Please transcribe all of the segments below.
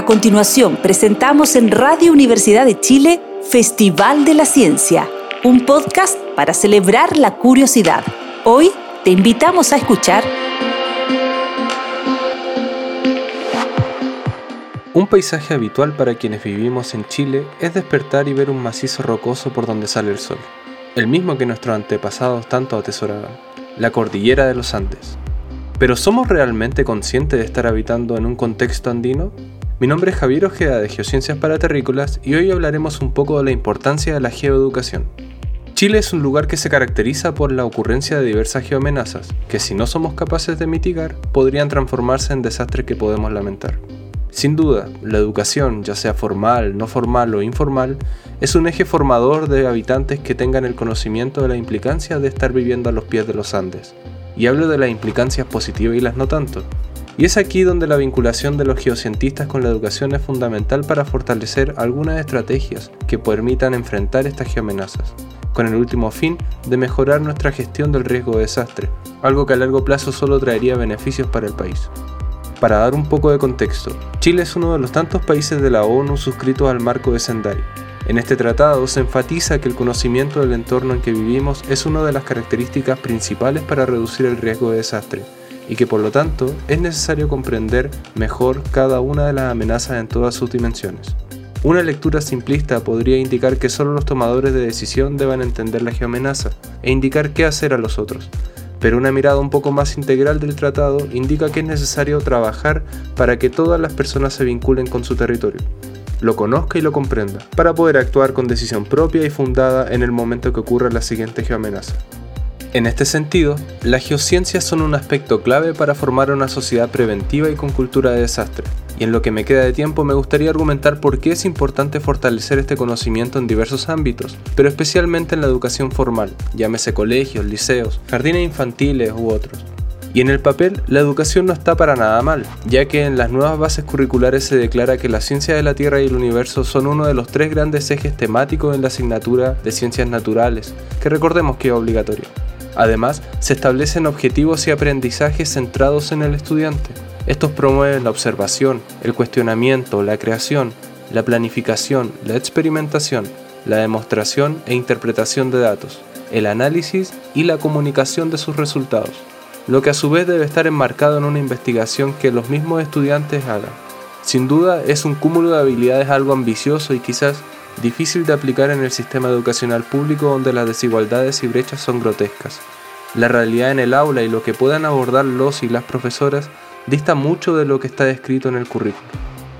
A continuación, presentamos en Radio Universidad de Chile Festival de la Ciencia, un podcast para celebrar la curiosidad. Hoy te invitamos a escuchar Un paisaje habitual para quienes vivimos en Chile es despertar y ver un macizo rocoso por donde sale el sol, el mismo que nuestros antepasados tanto atesoraban, la cordillera de los Andes. Pero ¿somos realmente conscientes de estar habitando en un contexto andino? Mi nombre es Javier Ojeda de Geociencias para Terrícolas y hoy hablaremos un poco de la importancia de la geoeducación. Chile es un lugar que se caracteriza por la ocurrencia de diversas geoamenazas, que si no somos capaces de mitigar, podrían transformarse en desastres que podemos lamentar. Sin duda, la educación, ya sea formal, no formal o informal, es un eje formador de habitantes que tengan el conocimiento de la implicancia de estar viviendo a los pies de los Andes. Y hablo de las implicancias positivas y las no tanto, y es aquí donde la vinculación de los geocientistas con la educación es fundamental para fortalecer algunas estrategias que permitan enfrentar estas geoamenazas, con el último fin de mejorar nuestra gestión del riesgo de desastre, algo que a largo plazo solo traería beneficios para el país. Para dar un poco de contexto, Chile es uno de los tantos países de la ONU suscritos al marco de Sendai. En este tratado se enfatiza que el conocimiento del entorno en que vivimos es una de las características principales para reducir el riesgo de desastre, y que por lo tanto es necesario comprender mejor cada una de las amenazas en todas sus dimensiones. Una lectura simplista podría indicar que solo los tomadores de decisión deben entender la geoamenaza e indicar qué hacer a los otros, pero una mirada un poco más integral del tratado indica que es necesario trabajar para que todas las personas se vinculen con su territorio, lo conozca y lo comprenda, para poder actuar con decisión propia y fundada en el momento que ocurra la siguiente geoamenaza. En este sentido, las geociencias son un aspecto clave para formar una sociedad preventiva y con cultura de desastre. Y en lo que me queda de tiempo me gustaría argumentar por qué es importante fortalecer este conocimiento en diversos ámbitos, pero especialmente en la educación formal, llámese colegios, liceos, jardines infantiles u otros. Y en el papel, la educación no está para nada mal, ya que en las nuevas bases curriculares se declara que la ciencia de la Tierra y el universo son uno de los tres grandes ejes temáticos en la asignatura de ciencias naturales, que recordemos que es obligatorio. Además, se establecen objetivos y aprendizajes centrados en el estudiante. Estos promueven la observación, el cuestionamiento, la creación, la planificación, la experimentación, la demostración e interpretación de datos, el análisis y la comunicación de sus resultados, lo que a su vez debe estar enmarcado en una investigación que los mismos estudiantes hagan. Sin duda es un cúmulo de habilidades algo ambicioso y quizás difícil de aplicar en el sistema educacional público donde las desigualdades y brechas son grotescas. La realidad en el aula y lo que puedan abordar los y las profesoras dista mucho de lo que está descrito en el currículo.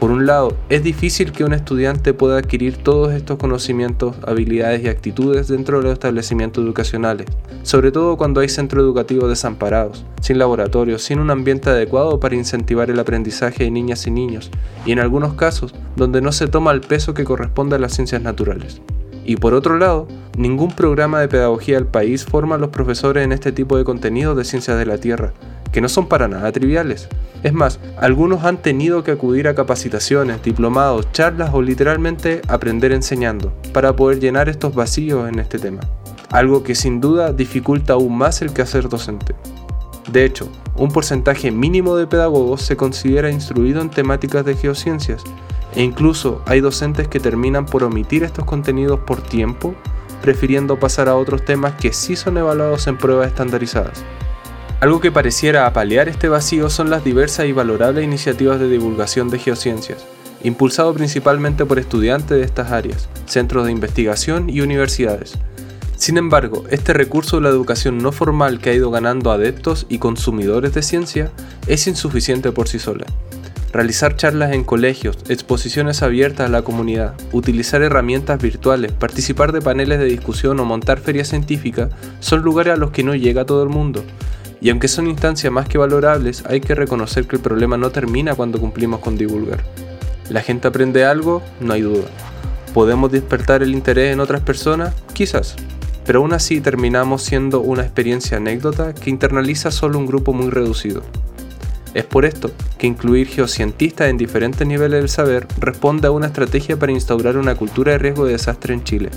Por un lado, es difícil que un estudiante pueda adquirir todos estos conocimientos, habilidades y actitudes dentro de los establecimientos educacionales, sobre todo cuando hay centros educativos desamparados, sin laboratorios, sin un ambiente adecuado para incentivar el aprendizaje de niñas y niños, y en algunos casos donde no se toma el peso que corresponde a las ciencias naturales. Y por otro lado, ningún programa de pedagogía del país forma a los profesores en este tipo de contenidos de ciencias de la Tierra, que no son para nada triviales. Es más, algunos han tenido que acudir a capacitaciones, diplomados, charlas o literalmente aprender enseñando para poder llenar estos vacíos en este tema. Algo que sin duda dificulta aún más el quehacer docente. De hecho, un porcentaje mínimo de pedagogos se considera instruido en temáticas de geociencias e incluso hay docentes que terminan por omitir estos contenidos por tiempo, prefiriendo pasar a otros temas que sí son evaluados en pruebas estandarizadas. Algo que pareciera apalear este vacío son las diversas y valorables iniciativas de divulgación de geociencias, impulsado principalmente por estudiantes de estas áreas, centros de investigación y universidades. Sin embargo, este recurso de la educación no formal que ha ido ganando adeptos y consumidores de ciencia es insuficiente por sí sola. Realizar charlas en colegios, exposiciones abiertas a la comunidad, utilizar herramientas virtuales, participar de paneles de discusión o montar ferias científicas son lugares a los que no llega todo el mundo, y aunque son instancias más que valorables, hay que reconocer que el problema no termina cuando cumplimos con divulgar. ¿La gente aprende algo? No hay duda. ¿Podemos despertar el interés en otras personas? Quizás. Pero aún así terminamos siendo una experiencia anécdota que internaliza solo un grupo muy reducido. Es por esto que incluir geocientistas en diferentes niveles del saber responde a una estrategia para instaurar una cultura de riesgo de desastre en Chile.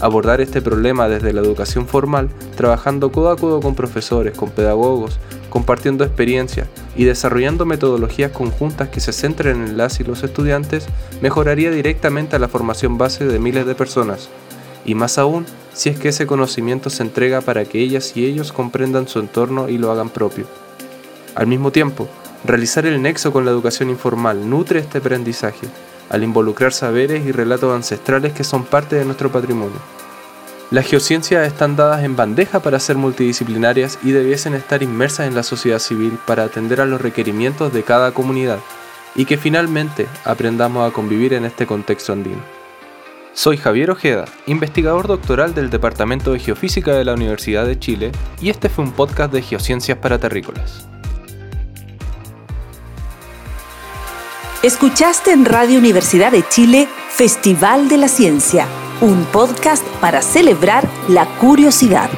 Abordar este problema desde la educación formal, trabajando codo a codo con profesores, con pedagogos, compartiendo experiencias y desarrollando metodologías conjuntas que se centren en las y los estudiantes, mejoraría directamente la formación base de miles de personas, y más aún si es que ese conocimiento se entrega para que ellas y ellos comprendan su entorno y lo hagan propio. Al mismo tiempo, realizar el nexo con la educación informal nutre este aprendizaje, al involucrar saberes y relatos ancestrales que son parte de nuestro patrimonio. Las geociencias están dadas en bandeja para ser multidisciplinarias y debiesen estar inmersas en la sociedad civil para atender a los requerimientos de cada comunidad y que finalmente aprendamos a convivir en este contexto andino. Soy Javier Ojeda, investigador doctoral del Departamento de Geofísica de la Universidad de Chile y este fue un podcast de Geociencias para Terrícolas. Escuchaste en Radio Universidad de Chile Festival de la Ciencia un podcast para celebrar la curiosidad.